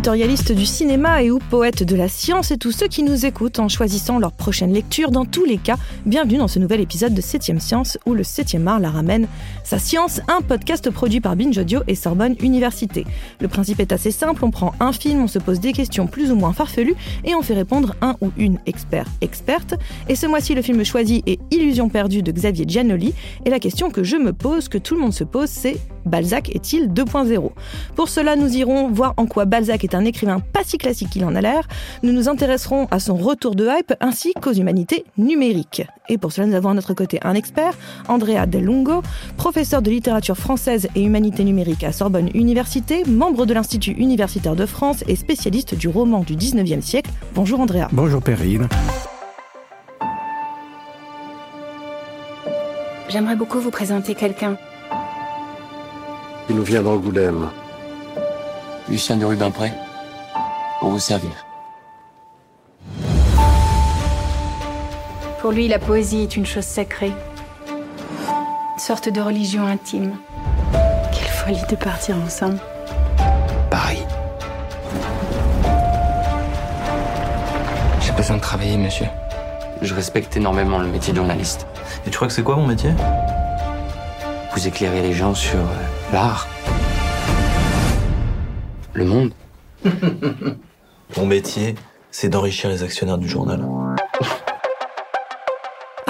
éditorialistes du cinéma et ou poètes de la science et tous ceux qui nous écoutent en choisissant leur prochaine lecture. Dans tous les cas, bienvenue dans ce nouvel épisode de 7ème Science où le 7ème art la ramène sa science, un podcast produit par Binge Audio et Sorbonne Université. Le principe est assez simple, on prend un film, on se pose des questions plus ou moins farfelues et on fait répondre un ou une expert experte. Et ce mois-ci, le film choisi est Illusion perdue de Xavier Giannoli et la question que je me pose, que tout le monde se pose, c'est Balzac est-il 2.0 Pour cela, nous irons voir en quoi Balzac est un écrivain pas si classique qu'il en a l'air. Nous nous intéresserons à son retour de hype ainsi qu'aux humanités numériques. Et pour cela, nous avons à notre côté un expert, Andrea Del Lungo, professeur de littérature française et humanité numérique à Sorbonne Université, membre de l'Institut universitaire de France et spécialiste du roman du 19e siècle. Bonjour Andrea. Bonjour Perrine. J'aimerais beaucoup vous présenter quelqu'un. Il nous vient d'Angoulême. Lucien de Rubempré, pour vous servir. Pour lui, la poésie est une chose sacrée. Sorte de religion intime. Quelle folie de partir ensemble. Paris. J'ai besoin de travailler, monsieur. Je respecte énormément le métier de journaliste. Et tu crois que c'est quoi mon métier? Vous éclairez les gens sur euh, l'art. Le monde. Mon métier, c'est d'enrichir les actionnaires du journal.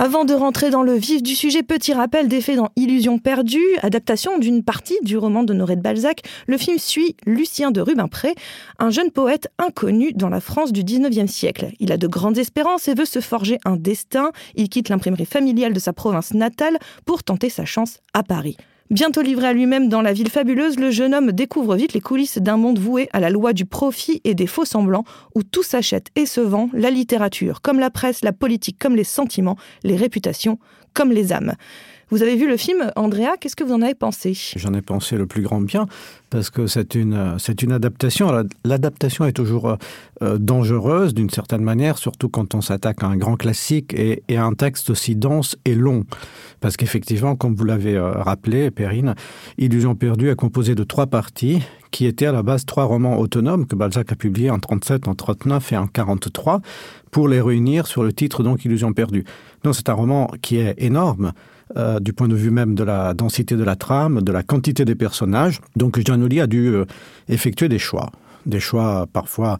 Avant de rentrer dans le vif du sujet, petit rappel des faits dans Illusion perdue, adaptation d'une partie du roman d'Honoré de Balzac. Le film suit Lucien de Rubempré, un jeune poète inconnu dans la France du 19e siècle. Il a de grandes espérances et veut se forger un destin. Il quitte l'imprimerie familiale de sa province natale pour tenter sa chance à Paris. Bientôt livré à lui-même dans la ville fabuleuse, le jeune homme découvre vite les coulisses d'un monde voué à la loi du profit et des faux semblants, où tout s'achète et se vend, la littérature comme la presse, la politique comme les sentiments, les réputations comme les âmes. Vous avez vu le film, Andrea, qu'est-ce que vous en avez pensé? J'en ai pensé le plus grand bien, parce que c'est une, adaptation. L'adaptation est toujours euh, dangereuse d'une certaine manière, surtout quand on s'attaque à un grand classique et, à un texte aussi dense et long. Parce qu'effectivement, comme vous l'avez euh, rappelé, Perrine, Illusion perdue est composé de trois parties qui étaient à la base trois romans autonomes que Balzac a publiés en 37, en 39 et en 43 pour les réunir sur le titre donc Illusion perdue. Donc c'est un roman qui est énorme, euh, du point de vue même de la densité de la trame, de la quantité des personnages. Donc Giannoli a dû euh, effectuer des choix. Des choix parfois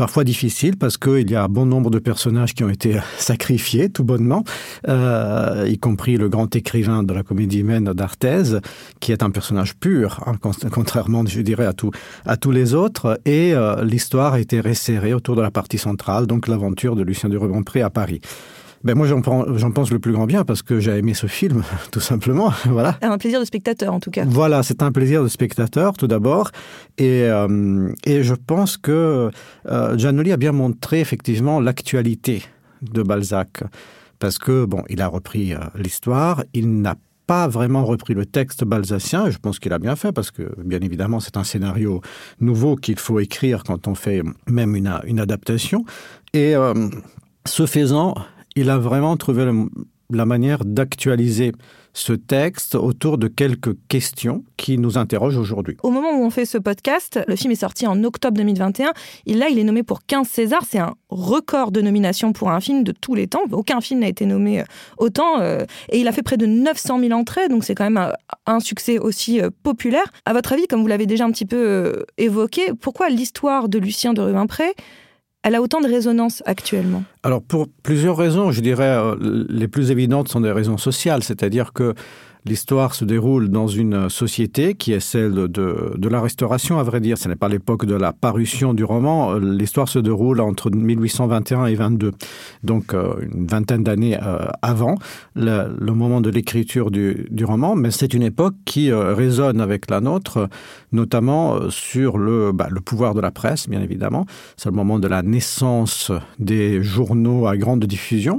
parfois difficiles parce qu'il y a un bon nombre de personnages qui ont été sacrifiés tout bonnement euh, y compris le grand écrivain de la comédie humaine d'Arthez qui est un personnage pur hein, contrairement je dirais à tous les autres. Et euh, l'histoire a été resserrée autour de la partie centrale donc l'aventure de Lucien de Rebonpré à Paris Ben moi j'en pense le plus grand bien parce que j'ai aimé ce film tout simplement voilà. Un plaisir de spectateur en tout cas. Voilà c'est un plaisir de spectateur tout d'abord. Et, euh, et je pense que euh, Giannoli a bien montré effectivement l'actualité de Balzac. Parce que bon il a repris euh, l'histoire. Il n'a pas vraiment repris le texte balzacien. Je pense qu'il a bien fait parce que bien évidemment c'est un scénario nouveau qu'il faut écrire quand on fait même une, une adaptation. Et euh, ce faisant il a vraiment trouvé la manière d'actualiser ce texte autour de quelques questions qui nous interrogent aujourd'hui. Au moment où on fait ce podcast, le film est sorti en octobre 2021. Et là, il est nommé pour 15 Césars. C'est un record de nomination pour un film de tous les temps. Aucun film n'a été nommé euh, autant. Euh, et il a fait près de 900 000 entrées. Donc c'est quand même un, un succès aussi euh, populaire. À votre avis, comme vous l'avez déjà un petit peu évoqué, pourquoi l'histoire de Lucien de Rubempré elle a autant de résonance actuellement. Alors pour plusieurs raisons, je dirais euh, les plus évidentes sont des raisons sociales, c'est-à-dire que L'histoire se déroule dans une société qui est celle de, la restauration, à vrai dire. Ce n'est pas l'époque de la parution du roman. L'histoire se déroule entre 1821 et 22, donc euh, une vingtaine d'années euh, avant le, moment de l'écriture du, roman. Mais c'est une époque qui euh, résonne avec la nôtre, notamment sur bah, le pouvoir de la presse, bien évidemment. C'est le moment de la naissance des journaux à grande diffusion.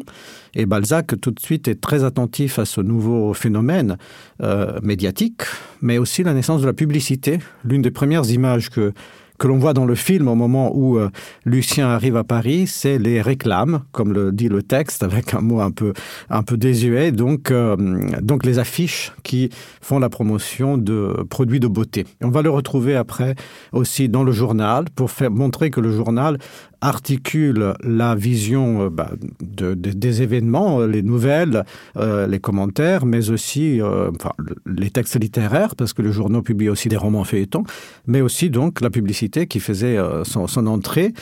Et Balzac tout de suite est très attentif à ce nouveau phénomène euh, médiatique, mais aussi la naissance de la publicité. L'une des premières images que, que l'on voit dans le film au moment où euh, Lucien arrive à Paris, c'est les réclames, comme le dit le texte, avec un mot un peu, un peu désuet, donc, euh, donc les affiches qui font la promotion de produits de beauté. On va le retrouver après aussi dans le journal pour faire montrer que le journal articule la vision euh, bah, de, de, des événements, euh, les nouvelles, euh, les commentaires, mais aussi euh, enfin, les textes littéraires, parce que le journal publie aussi des romans feuilletons, mais aussi donc la publicité qui faisait euh, son, son entrée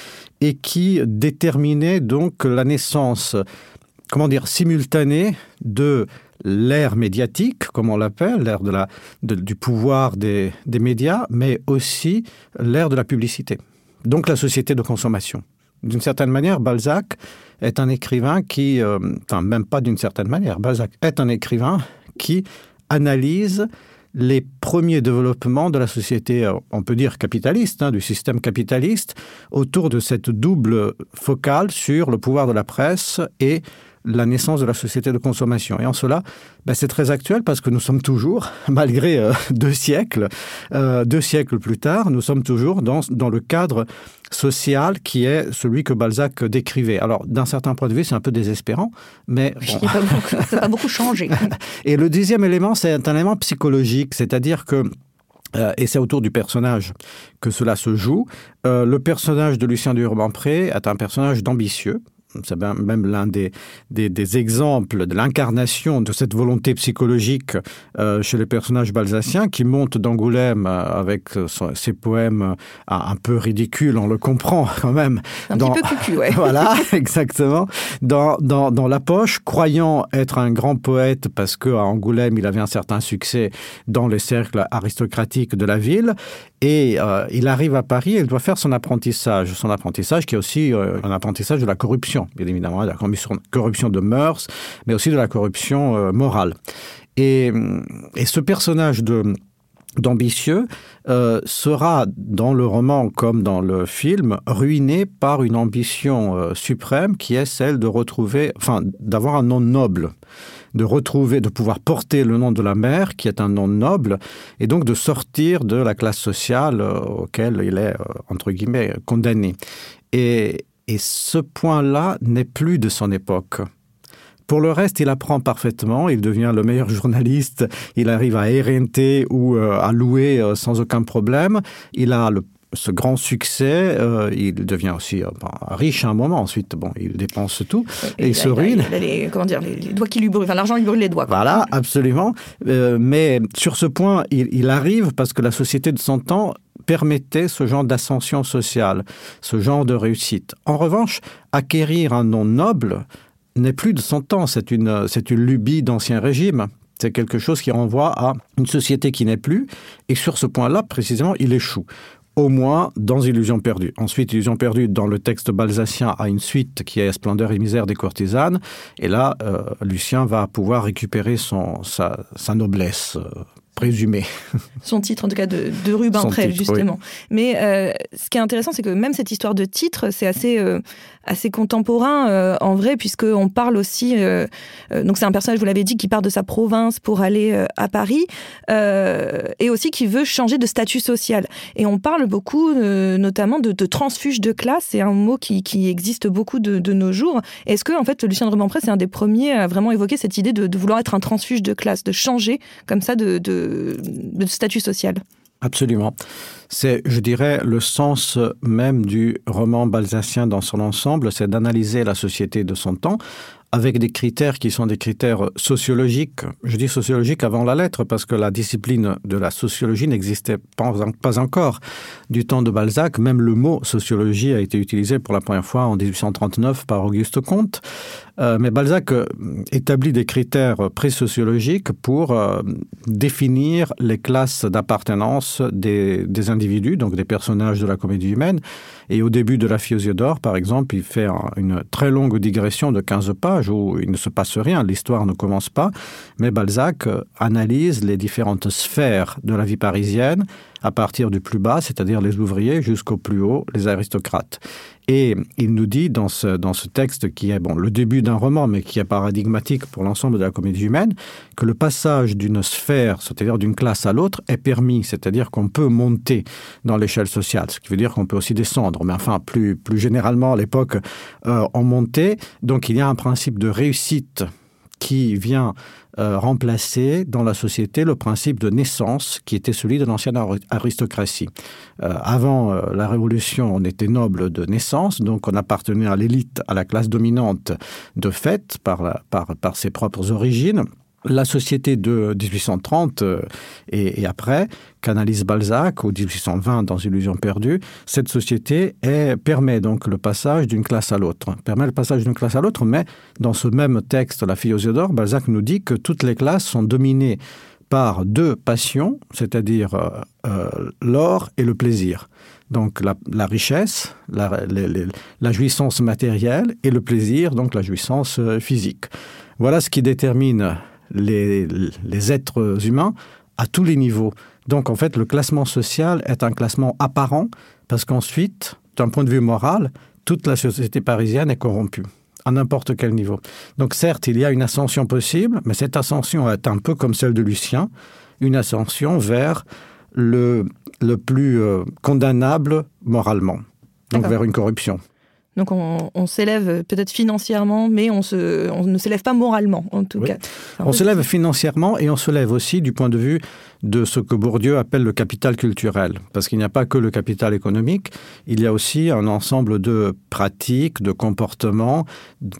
et qui déterminait donc la naissance, comment dire, simultanée de l'ère médiatique, comme on l'appelle, l'ère la, du pouvoir des, des médias, mais aussi l'ère de la publicité donc la société de consommation. D'une certaine manière, Balzac est un écrivain qui, euh, enfin même pas d'une certaine manière, Balzac est un écrivain qui analyse les premiers développements de la société, euh, on peut dire capitaliste, hein, du système capitaliste, autour de cette double focale sur le pouvoir de la presse et la naissance de la société de consommation. Et en cela, c'est très actuel parce que nous sommes toujours, malgré euh, deux siècles, euh, deux siècles plus tard, nous sommes toujours dans, dans le cadre social qui est celui que Balzac décrivait. Alors, d'un certain point de vue, c'est un peu désespérant, mais bon. ça n'a pas beaucoup changé. Et le deuxième élément, c'est un élément psychologique, c'est-à-dire que Euh, et c'est autour du personnage que cela se joue. Euh, le personnage de Lucien Durbanpré est un personnage d'ambitieux, c'est même l'un des, des, des exemples de l'incarnation de cette volonté psychologique euh, chez les personnages balsaciens qui montent d'Angoulême euh, avec son, ses poèmes euh, un peu ridicules on le comprend quand même un dans, cucu, ouais. voilà exactement dans, dans, dans la poche croyant être un grand poète parce que à Angoulême il avait un certain succès dans les cercles aristocratiques de la ville et euh, il arrive à Paris il doit faire son apprentissage son apprentissage qui est aussi euh, un apprentissage de la corruption bien évidemment de la corruption, de mœurs mais aussi de la corruption euh, morale. Et, ce personnage d'ambitieux sera dans le roman comme dans le film ruiné par une ambition suprême qui est celle de retrouver enfin d'avoir un nom noble de retrouver de pouvoir porter le nom de la mère qui est un nom noble et donc de sortir de la classe sociale euh, auquel il est euh, entre guillemets condamné et, et ce point là n'est plus de son époque Pour le reste, il apprend parfaitement, il devient le meilleur journaliste, il arrive à RNT ou euh, à louer sans aucun problème. Il a le ce grand succès euh, il devient aussi euh, ben, riche à un moment. Ensuite bon il dépense tout et, et il, il se ruine. il les, comment dire les, les doigts qui lui brûlent. Enfin, l'argent lui brûle les doigts quoi. voilà absolument. Euh, mais sur ce point il, il arrive parce que la société de son temps permettait ce genre d'ascension sociale ce genre de réussite. En revanche acquérir un nom noble n'est plus de son temps c'est une c'est une lubie d'ancien régime. C'est quelque chose qui renvoie à une société qui n'est plus. Et sur ce point là précisément il échoue au moins dans illusion perdue ensuite illusion perdue dans le texte balsacien à une suite qui est splendeur et misère des courtisanes. Et là euh, lucien va pouvoir récupérer son sa, sa noblesse euh, présumé. Son titre, en tout cas, de, de Rubin Trève, justement. Oui. Mais euh, ce qui est intéressant, c'est que même cette histoire de titre, c'est assez, euh, assez contemporain, euh, en vrai, puisqu'on parle aussi... Donc, c'est un personnage, vous l'avez dit, qui part de sa province pour aller à Paris, et aussi qui veut changer de statut social. Et on parle beaucoup, notamment, de, de transfuge de classe. C'est un mot qui, qui existe beaucoup de, de nos jours. Est-ce que, en fait, Lucien de Rubempré, c'est un des premiers à vraiment évoquer cette idée de, de vouloir être un transfuge de classe, de changer comme ça de, de de statut social. Absolument. C'est, je dirais, le sens même du roman balsacien dans son ensemble, c'est d'analyser la société de son temps avec des critères qui sont des critères sociologiques. Je dis sociologique avant la lettre parce que la discipline de la sociologie n'existait pas encore. Du temps de Balzac, même le mot sociologie a été utilisé pour la première fois en 1839 par Auguste Comte. Euh, mais Balzac euh, établit des critères présociologiques pour euh, définir les classes d'appartenance des, individus, donc des personnages de la comédie humaine. Et au début de la Fiosiodore, par exemple, il fait un, une très longue digression de 15 pages où il ne se passe rien, l'histoire ne commence pas, mais Balzac analyse les différentes sphères de la vie parisienne à partir du plus bas, c'est-à-dire les ouvriers, jusqu'au plus haut, les aristocrates. Et il nous dit dans ce, dans ce texte qui est bon, le début d'un roman, mais qui est paradigmatique pour l'ensemble de la comédie humaine, que le passage d'une sphère, c'est-à-dire d'une classe à l'autre, est permis, c'est-à-dire qu'on peut monter dans l'échelle sociale, ce qui veut dire qu'on peut aussi descendre, mais enfin, plus, plus généralement, à l'époque, euh, on montait. Donc il y a un principe de réussite qui vient euh, remplacer dans la société le principe de naissance qui était celui de l'ancienne aristocratie. Euh, avant euh, la Révolution, on était noble de naissance, donc on appartenait à l'élite, à la classe dominante de fait par, ses propres origines la société de 1830 euh, et, après, qu'analyse Balzac, ou 1820 dans Illusion perdue, cette société permet donc le passage d'une classe à l'autre. Permet le passage d'une classe à l'autre, mais dans ce même texte, La fille aux d'or, Balzac nous dit que toutes les classes sont dominées par deux passions, c'est-à-dire euh, euh, l'or et le plaisir. Donc la, richesse, la, jouissance matérielle et le plaisir, donc la jouissance physique. Voilà ce qui détermine les, les êtres humains à tous les niveaux. Donc en fait, le classement social est un classement apparent parce qu'ensuite, d'un point de vue moral, toute la société parisienne est corrompue à n'importe quel niveau. Donc certes, il y a une ascension possible, mais cette ascension est un peu comme celle de Lucien, une ascension vers le, le plus euh, condamnable moralement, donc vers une corruption. Donc on, on s'élève peut-être financièrement, mais on, se, on ne s'élève pas moralement en tout oui. cas. On s'élève financièrement et on se lève aussi du point de vue de ce que Bourdieu appelle le capital culturel. Parce qu'il n'y a pas que le capital économique, il y a aussi un ensemble de pratiques, de comportements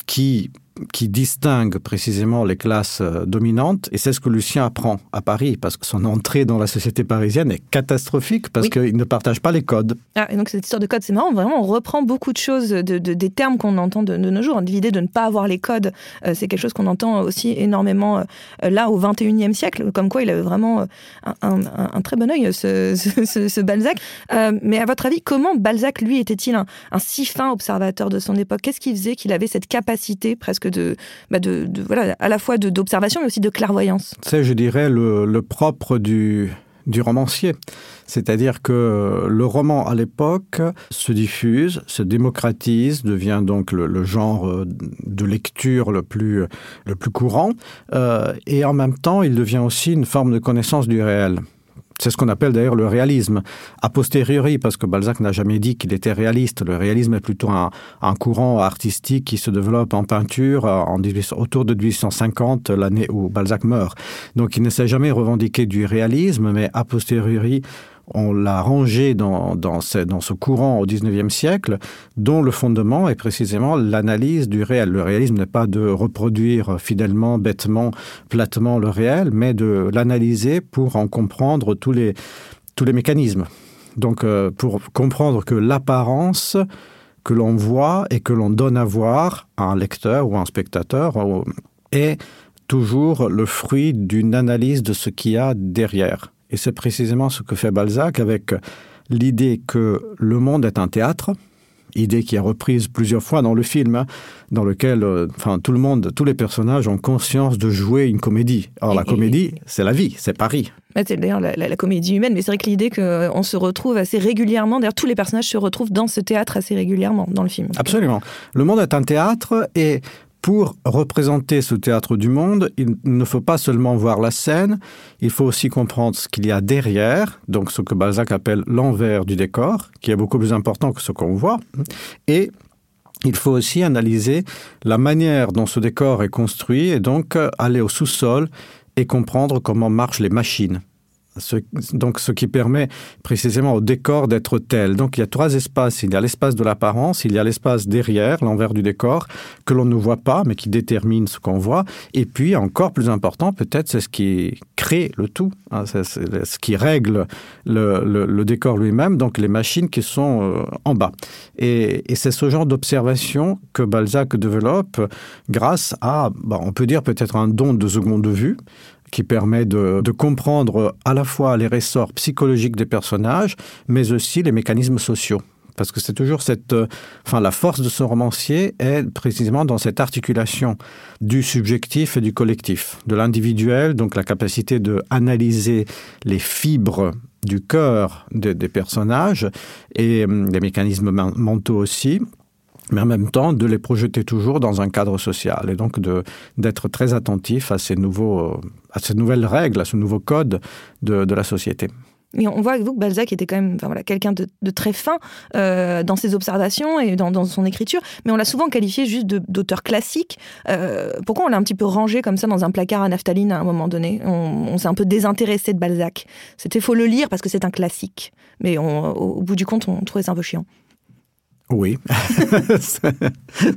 qui qui distingue précisément les classes euh, dominantes et c'est ce que Lucien apprend à Paris parce que son entrée dans la société parisienne est catastrophique parce oui. qu'il ne partage pas les codes. Ah, et donc cette histoire de code c'est marrant vraiment on reprend beaucoup de choses de, de, des termes qu'on entend de, de nos jours l'idée de ne pas avoir les codes euh, c'est quelque chose qu'on entend aussi énormément euh, là au 21e siècle comme quoi il avait vraiment un, un, un très bon oeil ce, ce, ce, ce Balzac euh, mais à votre avis comment Balzac lui était-il un, un si fin observateur de son époque? Qu'est-ce qui faisait qu'il avait cette capacité presque bah de, voilà à la fois d'observation mais aussi de clairvoyance. C'est je dirais le, propre du du romancier. C'est à dire que le roman à l'époque se diffuse se démocratise devient donc le, genre de lecture le plus le plus courant euh, et en même temps il devient aussi une forme de connaissance du réel C'est ce qu'on appelle d'ailleurs le réalisme a posteriori parce que Balzac n'a jamais dit qu'il était réaliste. Le réalisme est plutôt un, courant artistique qui se développe en peinture en 18, autour de 1850 l'année où Balzac meurt. Donc il ne s'est jamais revendiqué du réalisme, mais a posteriori on l'a rangé dans, dans, ce, dans ce courant au 19e siècle dont le fondement est précisément l'analyse du réel. Le réalisme n'est pas de reproduire fidèlement bêtement platement le réel mais de l'analyser pour en comprendre tous les tous les mécanismes. Donc euh, pour comprendre que l'apparence que l'on voit et que l'on donne à voir à un lecteur ou un spectateur est toujours le fruit d'une analyse de ce qu'il y a derrière Et c'est précisément ce que fait Balzac avec l'idée que le monde est un théâtre, idée qui est reprise plusieurs fois dans le film hein, dans lequel euh, enfin tout le monde tous les personnages ont conscience de jouer une comédie. Or la comédie c'est la vie c'est Paris. C'est d'ailleurs la, la, la comédie humaine mais c'est vrai que l'idée qu'on se retrouve assez régulièrement d'ailleurs tous les personnages se retrouvent dans ce théâtre assez régulièrement dans le film. Absolument. Le monde est un théâtre et Pour représenter ce théâtre du monde, il ne faut pas seulement voir la scène, il faut aussi comprendre ce qu'il y a derrière, donc ce que Balzac appelle l'envers du décor, qui est beaucoup plus important que ce qu'on voit. Et il faut aussi analyser la manière dont ce décor est construit et donc aller au sous-sol et comprendre comment marchent les machines ce, donc ce qui permet précisément au décor d'être tel. Donc il y a trois espaces. Il y a l'espace de l'apparence, il y a l'espace derrière, l'envers du décor, que l'on ne voit pas, mais qui détermine ce qu'on voit. Et puis encore plus important, peut-être c'est ce qui crée le tout, c'est ce qui règle le, décor lui-même, donc les machines qui sont euh, en bas. Et, et c'est ce genre d'observation que Balzac développe grâce à, bah, on peut dire peut-être un don de seconde vue, qui permet de, comprendre à la fois les ressorts psychologiques des personnages, mais aussi les mécanismes sociaux. Parce que c'est toujours cette euh, enfin la force de ce romancier est précisément dans cette articulation du subjectif et du collectif de l'individuel donc la capacité de analyser les fibres du cœur de, des personnages et hum, des mécanismes mentaux aussi, mais en même temps de les projeter toujours dans un cadre social et donc d'être très attentif à ces, nouveaux, à ces nouvelles règles, à ce nouveau code de, de la société. Mais on voit avec vous que Balzac était quand même enfin, voilà, quelqu'un de, de, très fin euh, dans ses observations et dans, dans, son écriture, mais on l'a souvent qualifié juste d'auteur classique. Euh, pourquoi on l'a un petit peu rangé comme ça dans un placard à naphtaline à un moment donné? On, s'est un peu désintéressé de Balzac. C'était faut le lire parce que c'est un classique, mais au, au bout du compte, on trouvait ça un peu chiant. Oui,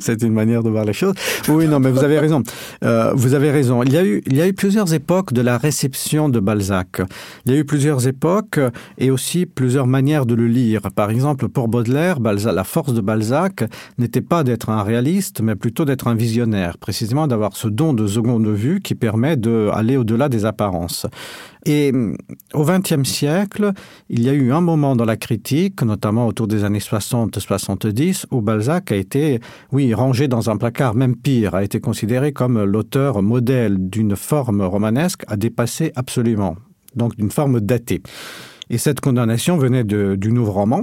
c'est une manière de voir les choses. Oui, non, mais vous avez raison. Euh, vous avez raison. Il y, a eu, il y a eu plusieurs époques de la réception de Balzac. Il y a eu plusieurs époques et aussi plusieurs manières de le lire. Par exemple, pour Baudelaire, Balzac, la force de Balzac n'était pas d'être un réaliste, mais plutôt d'être un visionnaire, précisément d'avoir ce don de seconde vue qui permet d'aller au-delà des apparences. Et mm, au XXe siècle, il y a eu un moment dans la critique, notamment autour des années 60-70, où Balzac a été, oui, rangé dans un placard, même pire, a été considéré comme l'auteur modèle d'une forme romanesque à dépasser absolument, donc d'une forme datée. Et cette condamnation venait du nouveau roman,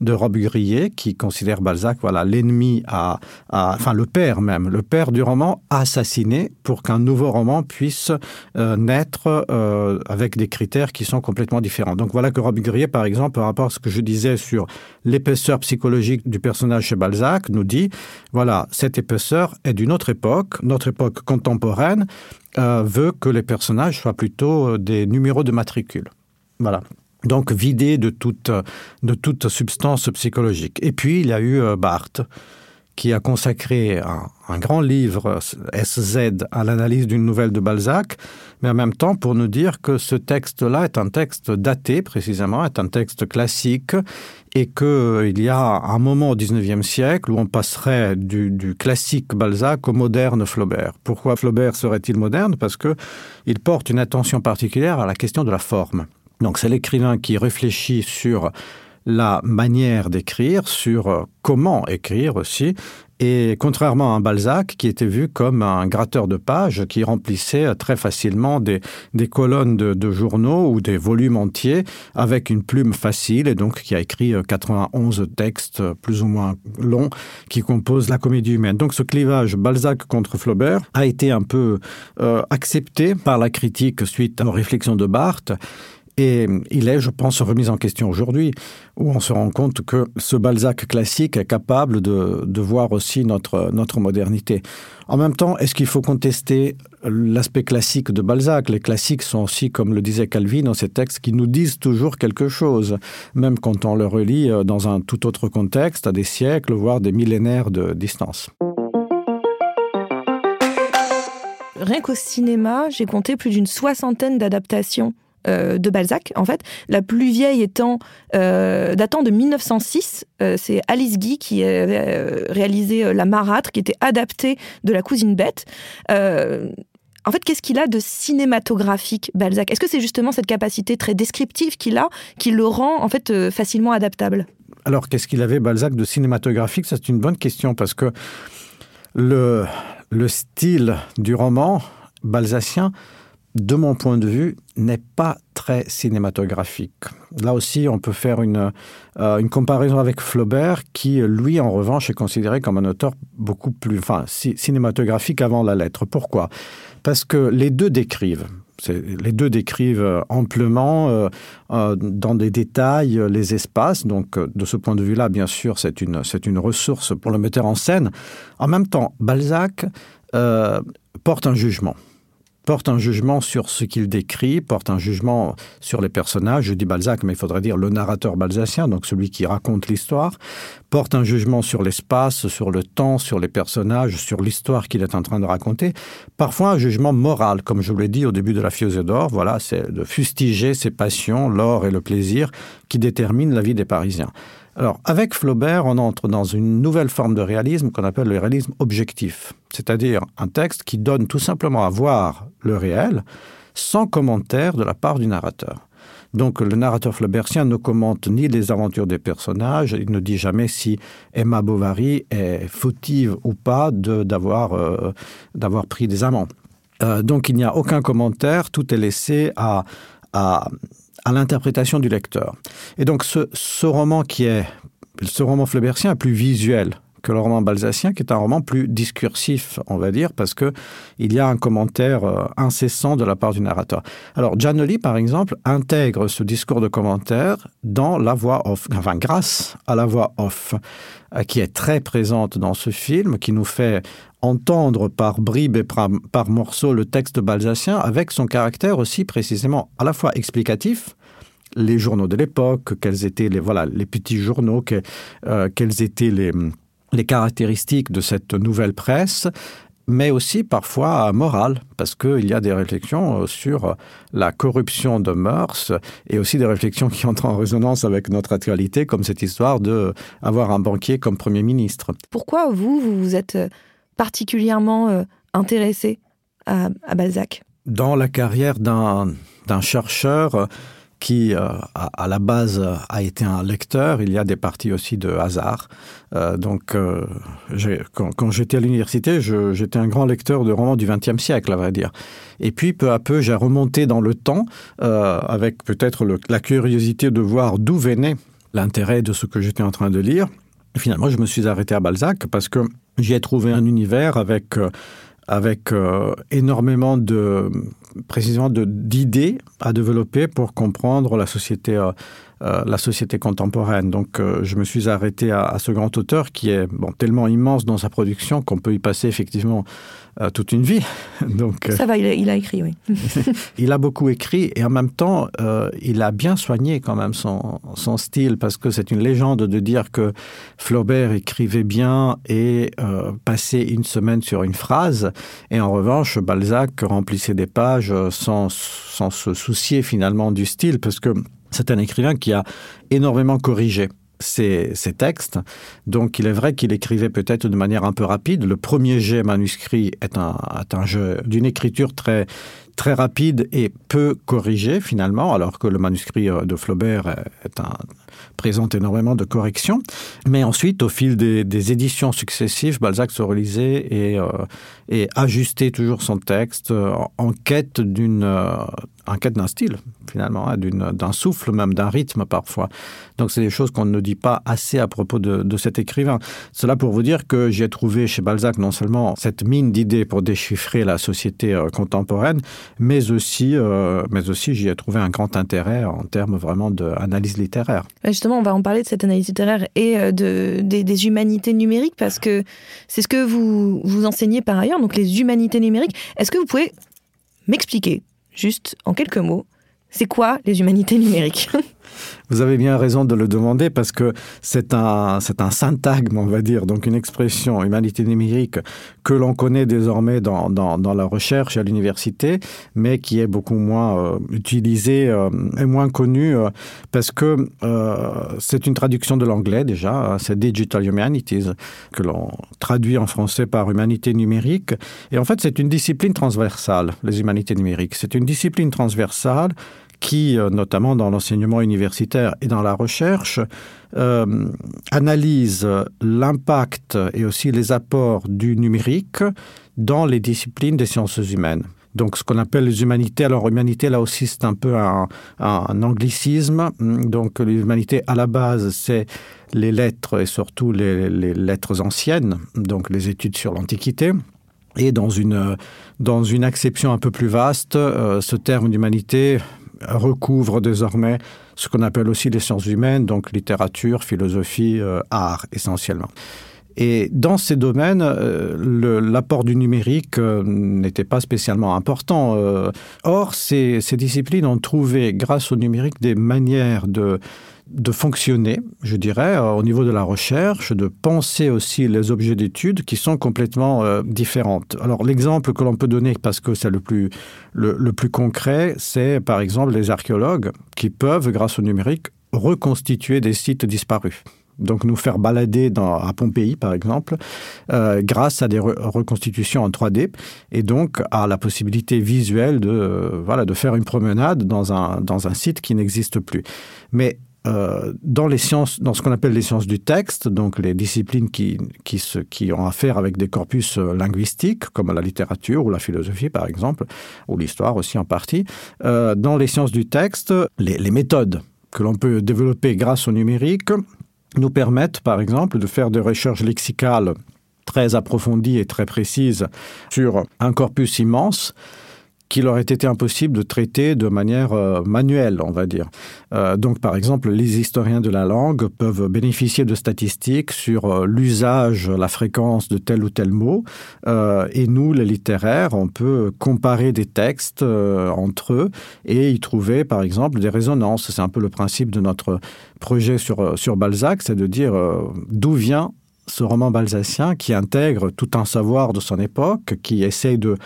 de Rob Grillet qui considère Balzac voilà l'ennemi à, enfin le père même le père du roman assassiné pour qu'un nouveau roman puisse euh, naître euh, avec des critères qui sont complètement différents. Donc voilà que Rob Grillet par exemple par rapport à ce que je disais sur l'épaisseur psychologique du personnage chez Balzac nous dit voilà cette épaisseur est d'une autre époque. Notre époque contemporaine euh, veut que les personnages soient plutôt des numéros de matricule. Voilà donc vidé de toute, de toute substance psychologique. Et puis il y a eu euh, Barthes qui a consacré un, grand livre SZ à l'analyse d'une nouvelle de Balzac, mais en même temps pour nous dire que ce texte-là est un texte daté précisément, est un texte classique et qu'il euh, y a un moment au 19e siècle où on passerait du, du classique Balzac au moderne Flaubert. Pourquoi Flaubert serait-il moderne? Parce qu'il porte une attention particulière à la question de la forme. Donc c'est l'écrivain qui réfléchit sur la manière d'écrire, sur euh, comment écrire aussi. Et contrairement à Balzac qui était vu comme un gratteur de pages qui remplissait euh, très facilement des, des colonnes de, journaux ou des volumes entiers avec une plume facile et donc qui a écrit 91 euh, textes plus ou moins longs qui composent la comédie humaine. Donc ce clivage Balzac contre Flaubert a été un peu euh, accepté par la critique suite aux réflexions de Barthes Et il est, je pense, remis en question aujourd'hui, où on se rend compte que ce Balzac classique est capable de, de voir aussi notre, notre modernité. En même temps, est-ce qu'il faut contester l'aspect classique de Balzac? Les classiques sont aussi, comme le disait Calvin dans ces textes, qui nous disent toujours quelque chose, même quand on le relit euh, dans un tout autre contexte, à des siècles, voire des millénaires de distance. Rien qu'au cinéma, j'ai compté plus d'une soixantaine d'adaptations euh, de Balzac en fait. La plus vieille étant euh, datant de 1906 euh, c'est Alice Guy qui a euh, réalisé la marâtre qui était adaptée de la cousine bête. En fait qu'est-ce qu'il a de cinématographique Balzac? Est-ce que c'est justement cette capacité très descriptive qu'il a qui le rend en fait facilement adaptable? Alors qu'est-ce qu'il avait Balzac de cinématographique? C'est une bonne question parce que le, le style du roman balzacien de mon point de vue, n'est pas très cinématographique. Là aussi, on peut faire une, euh, une comparaison avec Flaubert, qui, lui, en revanche, est considéré comme un auteur beaucoup plus enfin, ci cinématographique avant la lettre. Pourquoi? Parce que les deux décrivent. Les deux décrivent amplement euh, euh, dans des détails euh, les espaces. Donc, euh, de ce point de vue-là, bien sûr, c'est une, une ressource pour le metteur en scène. En même temps, Balzac euh, porte un jugement porte un jugement sur ce qu'il décrit, porte un jugement sur les personnages, je dis Balzac, mais il faudrait dire le narrateur balzacien, donc celui qui raconte l'histoire, porte un jugement sur l'espace, sur le temps, sur les personnages, sur l'histoire qu'il est en train de raconter, parfois un jugement moral, comme je vous l'ai dit au début de la fiose d'or, voilà, c'est de fustiger ses passions, l'or et le plaisir qui déterminent la vie des Parisiens. Alors, avec Flaubert, on entre dans une nouvelle forme de réalisme qu'on appelle le réalisme objectif, c'est-à-dire un texte qui donne tout simplement à voir le réel sans commentaire de la part du narrateur. Donc le narrateur flaubertien ne commente ni les aventures des personnages, il ne dit jamais si Emma Bovary est fautive ou pas d'avoir euh, pris des amants. Euh, donc il n'y a aucun commentaire, tout est laissé à, à, à l'interprétation du lecteur. Et donc ce, roman qui est ce roman flaubertien est plus visuel que le roman balzacien, qui est un roman plus discursif, on va dire, parce que il y a un commentaire euh, incessant de la part du narrateur. Alors, Giannoli, par exemple, intègre ce discours de commentaire dans la voix off, enfin, grâce à la voix off, euh, qui est très présente dans ce film, qui nous fait entendre par bribes et par, par morceaux le texte balzacien, avec son caractère aussi précisément à la fois explicatif, les journaux de l'époque, quels étaient les, voilà, les petits journaux, que, euh, quels étaient les, les caractéristiques de cette nouvelle presse, mais aussi parfois morale, parce qu'il y a des réflexions sur la corruption de mœurs et aussi des réflexions qui entrent en résonance avec notre actualité, comme cette histoire d'avoir un banquier comme Premier ministre. Pourquoi vous, vous vous êtes particulièrement euh, intéressé à, à Balzac? Dans la carrière d'un chercheur, qui euh, à la base a été un lecteur, il y a des parties aussi de hasard. Euh, donc euh, quand, j'étais à l'université, j'étais un grand lecteur de romans du XXe siècle, à vrai dire. Et puis peu à peu, j'ai remonté dans le temps euh, avec peut-être la curiosité de voir d'où venait l'intérêt de ce que j'étais en train de lire. Finalement, je me suis arrêté à Balzac parce que j'y ai trouvé un univers avec euh, avec euh, énormément de précisément d'idées à développer pour comprendre la société euh, la société contemporaine. Donc euh, je me suis arrêté à, à ce grand auteur qui est bon, tellement immense dans sa production qu'on peut y passer effectivement euh, toute une vie. Donc, Ça va, il a, il a écrit, oui. il a beaucoup écrit et en même temps, il a bien soigné quand même son, son style parce que c'est une légende de dire que Flaubert écrivait bien et passait une semaine sur une phrase et en revanche, Balzac remplissait des pages sans, sans se soucier finalement du style parce que c'est un écrivain qui a énormément corrigé ces textes. Donc il est vrai qu'il écrivait peut-être de manière un peu rapide. Le premier jet manuscrit est un, est un jeu d'une écriture très très rapide et peu corrigé finalement, alors que le manuscrit de Flaubert est un, présente énormément de corrections. Mais ensuite, au fil des, éditions successives, Balzac se relisait et, euh, ajustait toujours son texte euh, en quête d'une euh, enquête d'un style finalement d'un souffle même d'un rythme parfois. Donc c'est des choses qu'on ne dit pas assez à propos de, cet écrivain. Cela pour vous dire que j'ai trouvé chez balzac non seulement cette mine d'idées pour déchiffrer la société contemporaine mais aussi mais aussi j'y ai trouvé un grand intérêt en termes vraiment d'analyse littéraire justement on va en parler de cette analyse littéraire et euh, de des, des humanités numériques parce que c'est ce que vous vous enseignez par ailleurs donc les humanités numériques. Est-ce que vous pouvez m'expliquer juste en quelques mots, c'est quoi les humanités numériques? Vous avez bien raison de le demander parce que c'est un, un syntagme, on va dire, donc une expression humanité numérique que l'on connaît désormais dans, dans, la recherche à l'université, mais qui est beaucoup moins euh, utilisée euh, et moins connue euh, parce que c'est une traduction de l'anglais déjà, c'est Digital Humanities, que l'on traduit en français par humanité numérique. Et en fait, c'est une discipline transversale, les humanités numériques. C'est une discipline transversale qui, euh, notamment dans l'enseignement universitaire et dans la recherche, euh, analyse l'impact et aussi les apports du numérique dans les disciplines des sciences humaines. Donc ce qu'on appelle les humanités. Alors humanité là aussi c'est un peu un, anglicisme. Donc l'humanité à la base c'est les lettres et surtout les, les lettres anciennes donc les études sur l'antiquité. Et dans une dans une acception un peu plus vaste euh, ce terme d'humanité recouvre désormais ce qu'on appelle aussi les sciences humaines, donc littérature, philosophie, euh, art essentiellement. Et dans ces domaines, euh, l'apport du numérique euh, n'était pas spécialement important. Or, ces disciplines ont trouvé, grâce au numérique, des manières de, de fonctionner, je dirais, euh, au niveau de la recherche, de penser aussi les objets d'études qui sont complètement euh, différentes. Alors l'exemple que l'on peut donner parce que c'est le plus, le, plus concret, c'est par exemple les archéologues qui peuvent, grâce au numérique, reconstituer des sites disparus donc nous faire balader dans, à Pompéi par exemple euh, grâce à des re reconstitutions en 3D et donc à la possibilité visuelle de euh, voilà de faire une promenade dans un, dans un site qui n'existe plus mais euh, dans les sciences, dans ce qu'on appelle les sciences du texte, donc les disciplines qui, qui, ont affaire avec des corpus euh, linguistiques, comme la littérature ou la philosophie par exemple, ou l'histoire aussi en partie, euh, dans les sciences du texte, les méthodes que l'on peut développer grâce au numérique nous permettent par exemple de faire des recherches lexicales très approfondies et très précises sur un corpus immense, qu'il aurait été impossible de traiter de manière euh, manuelle, on va dire. Euh, donc, par exemple, les historiens de la langue peuvent bénéficier de statistiques sur euh, l'usage, la fréquence de tel ou tel mot. Et nous, les littéraires, on peut comparer des textes entre eux et y trouver, par exemple, des résonances. C'est un peu le principe de notre projet sur, sur Balzac, c'est de dire d'où vient ce roman balzacien qui intègre tout un savoir de son époque, qui essaye de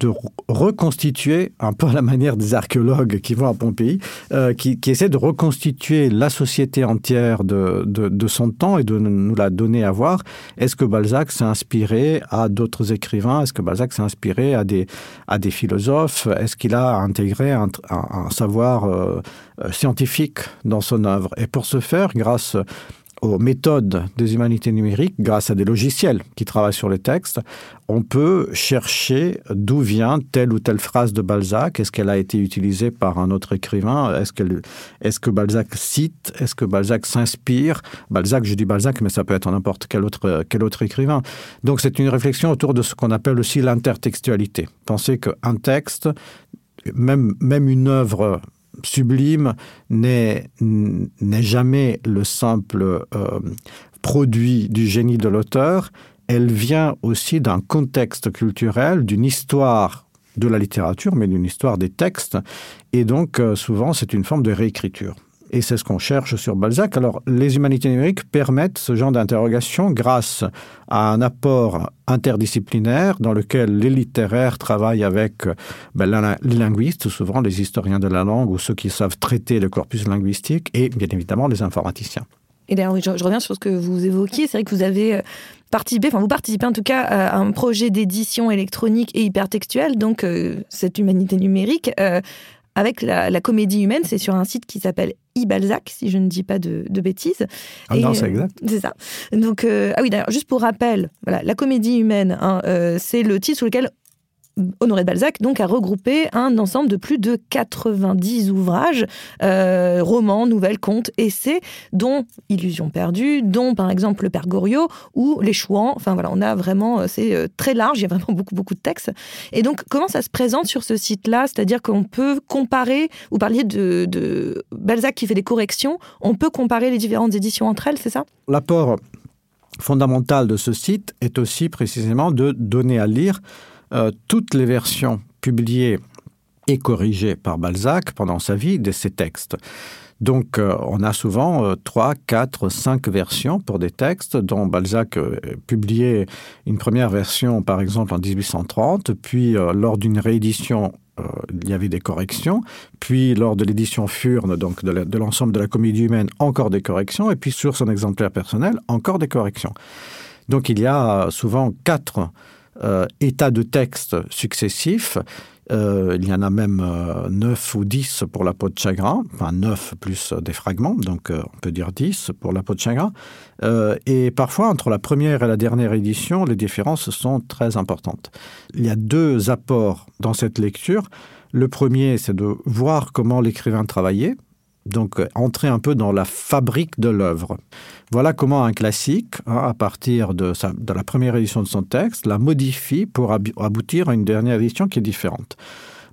de reconstituer un peu à la manière des archéologues qui vont à Pompéi, euh, qui, qui essaie de reconstituer la société entière de, de, son temps et de nous la donner à voir. Est-ce que Balzac s'est inspiré à d'autres écrivains? Est-ce que Balzac s'est inspiré à des, à des philosophes? Est-ce qu'il a intégré un, savoir euh, scientifique dans son œuvre? Et pour ce faire, grâce aux méthodes des humanités numériques, grâce à des logiciels qui travaillent sur les textes, on peut chercher d'où vient telle ou telle phrase de Balzac. Est-ce qu'elle a été utilisée par un autre écrivain? Est-ce qu est que Balzac cite? Est-ce que Balzac s'inspire? Balzac, je dis Balzac, mais ça peut être n'importe quel autre, quel autre écrivain. Donc c'est une réflexion autour de ce qu'on appelle aussi l'intertextualité. Pensez qu'un texte, même, même une œuvre sublime n'est jamais le simple euh, produit du génie de l'auteur, elle vient aussi d'un contexte culturel, d'une histoire de la littérature, mais d'une histoire des textes, et donc euh, souvent c'est une forme de réécriture. Et c'est ce qu'on cherche sur Balzac. Alors les humanités numériques permettent ce genre d'interrogation grâce à un apport interdisciplinaire dans lequel les littéraires travaillent avec ben, les linguistes, souvent les historiens de la langue ou ceux qui savent traiter le corpus linguistique et bien évidemment les informaticiens. Et d'ailleurs, je, reviens sur ce que vous évoquiez. C'est vrai que vous avez participé, enfin vous participez en tout cas à un projet d'édition électronique et hypertextuelle, donc euh, cette humanité numérique. Euh, avec la, la comédie humaine, c'est sur un site qui s'appelle iBalzac, si je ne dis pas de, de bêtises. Ah non, c'est exact. C'est ça. Donc, euh, ah oui, d'ailleurs, juste pour rappel, voilà, la comédie humaine, hein, euh, c'est le titre sous lequel Honoré de Balzac donc a regroupé un ensemble de plus de 90 ouvrages, euh, romans, nouvelles, contes, essais, dont Illusion perdue, dont par exemple Le Père Goriot ou Les Chouans. Enfin voilà, on a vraiment, euh, c'est euh, très large, il y a vraiment beaucoup, beaucoup de textes. Et donc, comment ça se présente sur ce site-là? C'est-à-dire qu'on peut comparer, vous parliez de, de Balzac qui fait des corrections, on peut comparer les différentes éditions entre elles, c'est ça? L'apport fondamental de ce site est aussi précisément de donner à lire euh, toutes les versions publiées et corrigées par Balzac pendant sa vie de ces textes. Donc euh, on a souvent euh, 3, 4, 5 versions pour des textes dont Balzac publiait une première version par exemple en 1830, puis lors d'une réédition il y avait des corrections, puis lors de l'édition Furne, donc de l'ensemble de la comédie humaine, encore des corrections, et puis sur son exemplaire personnel, encore des corrections. Donc il y a souvent quatre euh, états de texte successifs. Euh, il y en a même euh, 9 ou 10 pour la peau de chagrin, enfin 9 plus des fragments, donc euh, on peut dire 10 pour la peau de chagrin. Et parfois, entre la première et la dernière édition, les différences sont très importantes. Il y a deux apports dans cette lecture. Le premier, c'est de voir comment l'écrivain travaillait, donc euh, entrer un peu dans la fabrique de l'œuvre. Voilà comment un classique, hein, à partir de, la première édition de son texte, la modifie pour ab aboutir à une dernière édition qui est différente.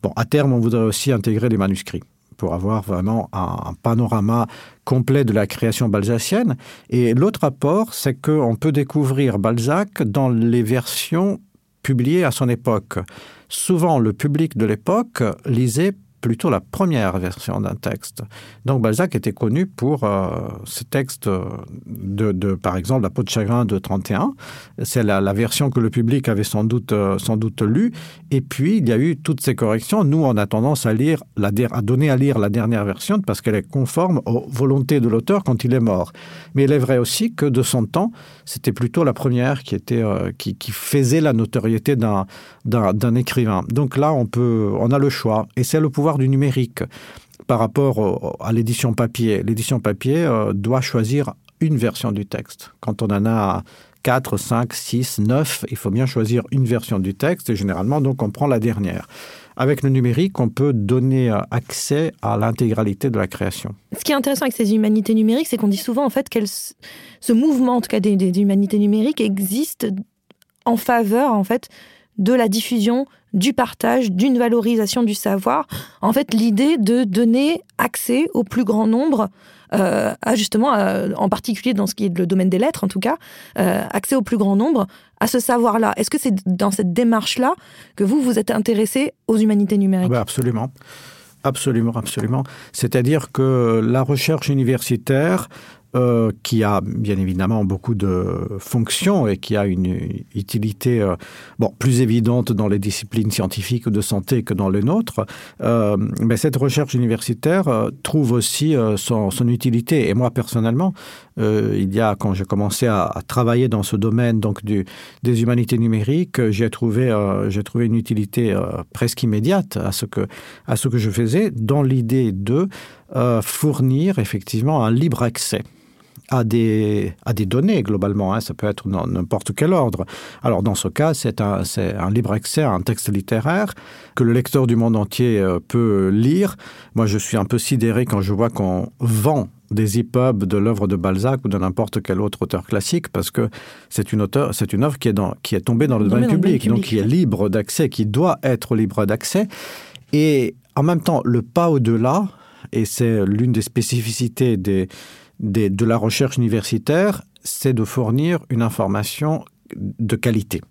Bon, à terme, on voudrait aussi intégrer les manuscrits pour avoir vraiment un, un panorama complet de la création balsacienne. Et l'autre apport, c'est qu'on peut découvrir Balzac dans les versions publiées à son époque. Souvent, le public de l'époque lisait plutôt la première version d'un texte. Donc Balzac était connu pour euh, ce texte de, de, par exemple, La peau de chagrin de 31. C'est la, version que le public avait sans doute, euh, sans doute lu. Et puis, il y a eu toutes ces corrections. Nous, on a tendance à, lire la, à donner à lire la dernière version parce qu'elle est conforme aux volontés de l'auteur quand il est mort. Mais il est vrai aussi que de son temps, c'était plutôt la première qui, était, euh, qui, qui faisait la notoriété d'un écrivain. Donc là, on, peut, on a le choix. Et c'est le pouvoir du numérique. par rapport à l'édition papier. L'édition papier euh, doit choisir une version du texte. Quand on en a 4, 5, 6, 9, il faut bien choisir une version du texte et généralement donc on prend la dernière. Avec le numérique, on peut donner euh, accès à l'intégralité de la création. Ce qui est intéressant avec ces humanités numériques, c'est qu'on dit souvent en fait ce mouvement, en tout cas des, des humanités numériques, existe en faveur en fait de la diffusion, du partage, d'une valorisation du savoir. En fait, l'idée de donner accès au plus grand nombre, euh, justement, en particulier dans ce qui est le domaine des lettres en tout cas, euh, accès au plus grand nombre à ce savoir-là. Est-ce que c'est dans cette démarche-là que vous vous êtes intéressé aux humanités numériques? Oui, Absolument. Absolument, absolument. C'est-à-dire que la recherche universitaire euh, qui a bien évidemment beaucoup de fonctions et qui a une utilité euh, bon, plus évidente dans les disciplines scientifiques de santé que dans les nôtres, euh, mais cette recherche universitaire trouve aussi son, utilité. Et moi, personnellement, il y a, quand j'ai commencé à, travailler dans ce domaine donc des humanités numériques, j'ai trouvé, euh, trouvé une utilité presque immédiate à ce, que, à ce que je faisais dans l'idée de fournir effectivement un libre accès à des, à des données globalement hein. ça peut être dans n'importe quel ordre. Alors dans ce cas c'est un, un libre accès à un texte littéraire que le lecteur du monde entier euh, peut lire. Moi je suis un peu sidéré quand je vois qu'on vend des hip-hop de l'œuvre de Balzac ou de n'importe quel autre auteur classique parce que c'est une auteur c'est une œuvre qui est dans qui est tombée dans le domaine public, public. Donc qui est libre d'accès qui doit être libre d'accès. Et en même temps le pas au-delà et c'est l'une des spécificités des, de la recherche universitaire, c'est de fournir une information de qualité.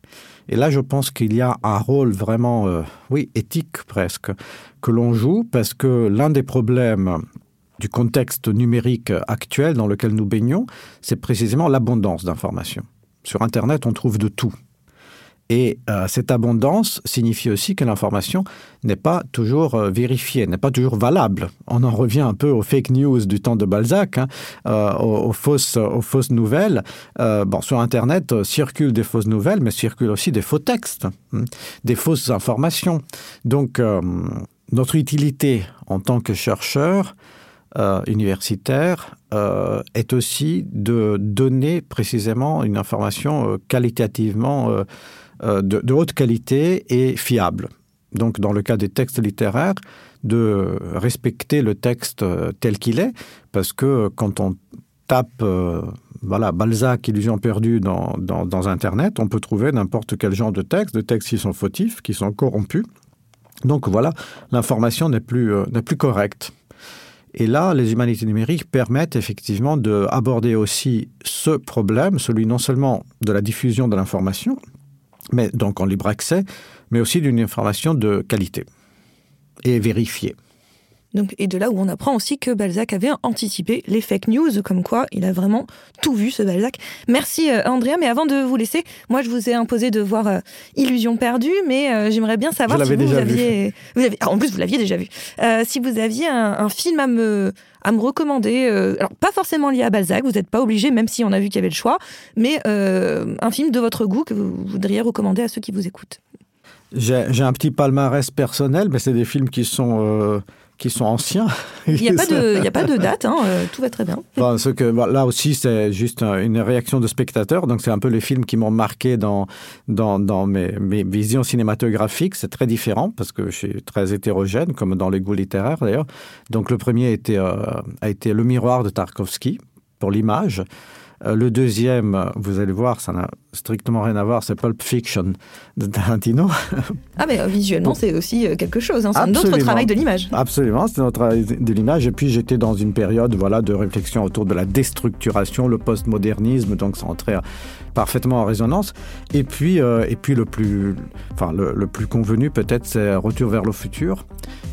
Et là, je pense qu'il y a un rôle vraiment, euh, oui, éthique presque, que l'on joue, parce que l'un des problèmes du contexte numérique actuel dans lequel nous baignons, c'est précisément l'abondance d'informations. Sur Internet, on trouve de tout. Et euh, cette abondance signifie aussi que l'information n'est pas toujours euh, vérifiée, n'est pas toujours valable. On en revient un peu aux fake news du temps de Balzac, hein, euh, aux, fausses, nouvelles. Bon, sur Internet, circulent des fausses nouvelles, mais circulent aussi des faux textes, hein, des fausses informations. Donc, notre utilité en tant que chercheur, universitaire est aussi de donner précisément une information qualitativement de, de haute qualité et fiable. Donc dans le cas des textes littéraires, de respecter le texte euh, tel qu'il est, parce que quand on tape euh, voilà, Balzac, illusion perdue dans, dans, dans Internet, on peut trouver n'importe quel genre de texte, de textes qui sont fautifs, qui sont corrompus. Donc voilà, l'information n'est plus, euh, plus correcte. Et là, les humanités numériques permettent effectivement d'aborder aussi ce problème, celui non seulement de la diffusion de l'information, mais donc en libre accès, mais aussi d'une information de qualité et vérifiée. Donc, et de là où on apprend aussi que Balzac avait anticipé les fake news, comme quoi il a vraiment tout vu ce Balzac. Merci euh, Andrea, mais avant de vous laisser, moi je vous ai imposé de voir euh, Illusion perdue, mais euh, j'aimerais bien savoir si vous, vous aviez... Vous. Ah, en plus vous l'aviez déjà vu. Si vous aviez un, un film à me, à me recommander, alors pas forcément lié à Balzac, vous n'êtes pas obligé, même si on a vu qu'il y avait le choix, mais un film de votre goût que vous voudriez recommander à ceux qui vous écoutent. J'ai un petit palmarès personnel, mais c'est des films qui sont... Qui sont anciens. Il n'y a, a pas de date, hein, euh, tout va très bien. Bon, ce que, bon, là aussi, c'est juste une réaction de spectateur. Donc, c'est un peu les films qui m'ont marqué dans, dans, dans mes, mes visions cinématographiques. C'est très différent parce que je suis très hétérogène, comme dans les goûts littéraires d'ailleurs. Donc, le premier a été, euh, a été Le miroir de Tarkovsky pour l'image. Euh, le deuxième, vous allez voir, ça n'a strictement rien à voir, c'est Pulp Fiction de Tarantino. Ah mais euh, visuellement, c'est aussi euh, quelque chose, hein. c'est un autre travail de l'image. Absolument, c'est notre travail de l'image. Et puis j'étais dans une période voilà, de réflexion autour de la déstructuration, le postmodernisme, donc ça entrait parfaitement en résonance. Et puis, euh, et puis le, plus, enfin, le, le plus convenu peut-être, c'est Retour vers le futur,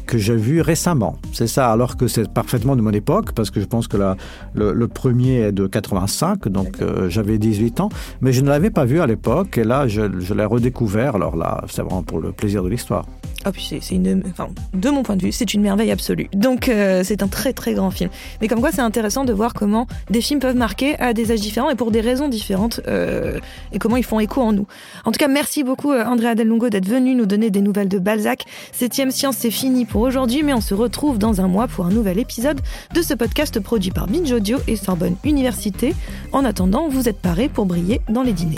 que j'ai vu récemment. C'est ça, alors que c'est parfaitement de mon époque, parce que je pense que la, le, le premier est de 85, donc euh, j'avais 18 ans, mais je ne l'avais pas vu à l'époque, et là, je, l'ai redécouvert. Alors là, c'est vraiment pour le plaisir de l'histoire. Ah puis c'est une, enfin, de mon point de vue, c'est une merveille absolue. Donc euh, c'est un très très grand film. Mais comme quoi, c'est intéressant de voir comment des films peuvent marquer à des âges différents et pour des raisons différentes euh, et comment ils font écho en nous. En tout cas, merci beaucoup euh, Andrea Del Lungo d'être venu nous donner des nouvelles de Balzac. Septième Science, c'est fini pour aujourd'hui, mais on se retrouve dans un mois pour un nouvel épisode de ce podcast produit par Binge Audio et Sorbonne Université. En attendant, vous êtes parés pour briller dans les dîners.